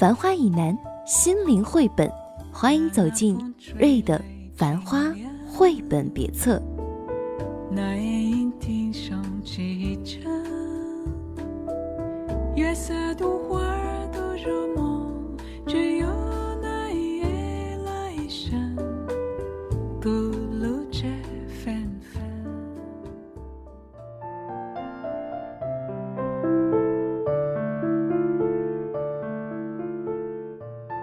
繁花以南，心灵绘本，欢迎走进瑞的《繁花》绘本别册。那夜莺啼声几阵，月色独花儿都入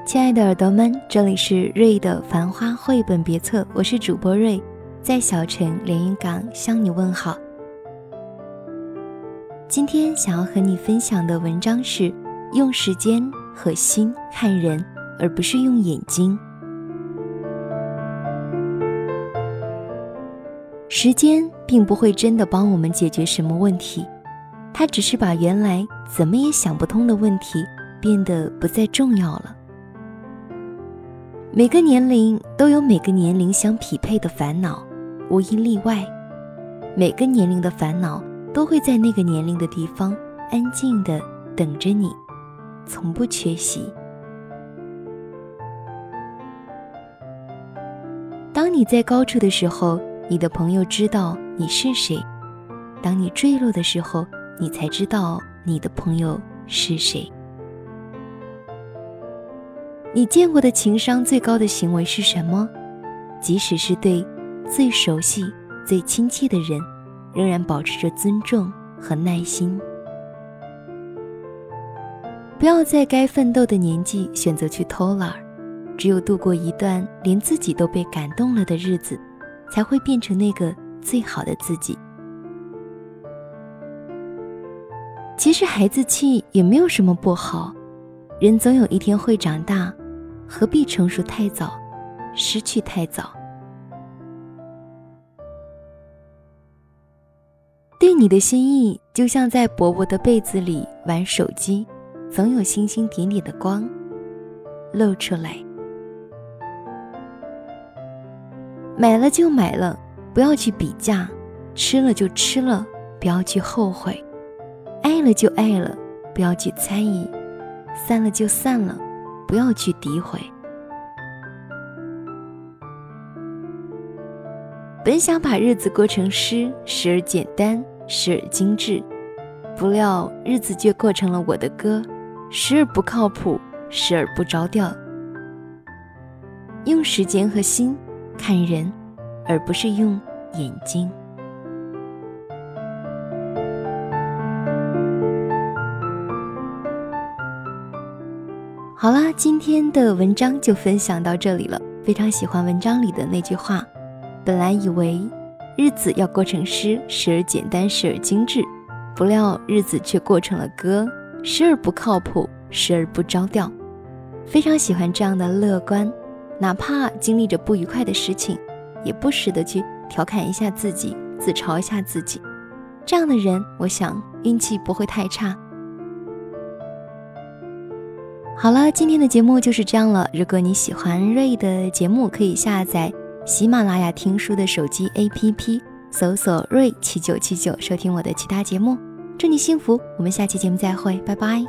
亲爱的耳朵们，这里是瑞的《繁花》绘本别册，我是主播瑞。在小城连云港向你问好。今天想要和你分享的文章是：用时间和心看人，而不是用眼睛。时间并不会真的帮我们解决什么问题，它只是把原来怎么也想不通的问题变得不再重要了。每个年龄都有每个年龄相匹配的烦恼。无一例外，每个年龄的烦恼都会在那个年龄的地方安静的等着你，从不缺席。当你在高处的时候，你的朋友知道你是谁；当你坠落的时候，你才知道你的朋友是谁。你见过的情商最高的行为是什么？即使是对。最熟悉、最亲切的人，仍然保持着尊重和耐心。不要在该奋斗的年纪选择去偷懒，只有度过一段连自己都被感动了的日子，才会变成那个最好的自己。其实孩子气也没有什么不好，人总有一天会长大，何必成熟太早，失去太早？对你的心意，就像在薄薄的被子里玩手机，总有星星点点的光露出来。买了就买了，不要去比价；吃了就吃了，不要去后悔；爱了就爱了，不要去猜疑；散了就散了，不要去诋毁。本想把日子过成诗，时而简单，时而精致，不料日子却过成了我的歌，时而不靠谱，时而不着调。用时间和心看人，而不是用眼睛。好啦，今天的文章就分享到这里了。非常喜欢文章里的那句话。本来以为日子要过成诗，时而简单，时而精致，不料日子却过成了歌，时而不靠谱，时而不着调。非常喜欢这样的乐观，哪怕经历着不愉快的事情，也不时的去调侃一下自己，自嘲一下自己。这样的人，我想运气不会太差。好了，今天的节目就是这样了。如果你喜欢瑞的节目，可以下载。喜马拉雅听书的手机 APP，搜索“瑞七九七九”收听我的其他节目。祝你幸福，我们下期节目再会，拜拜。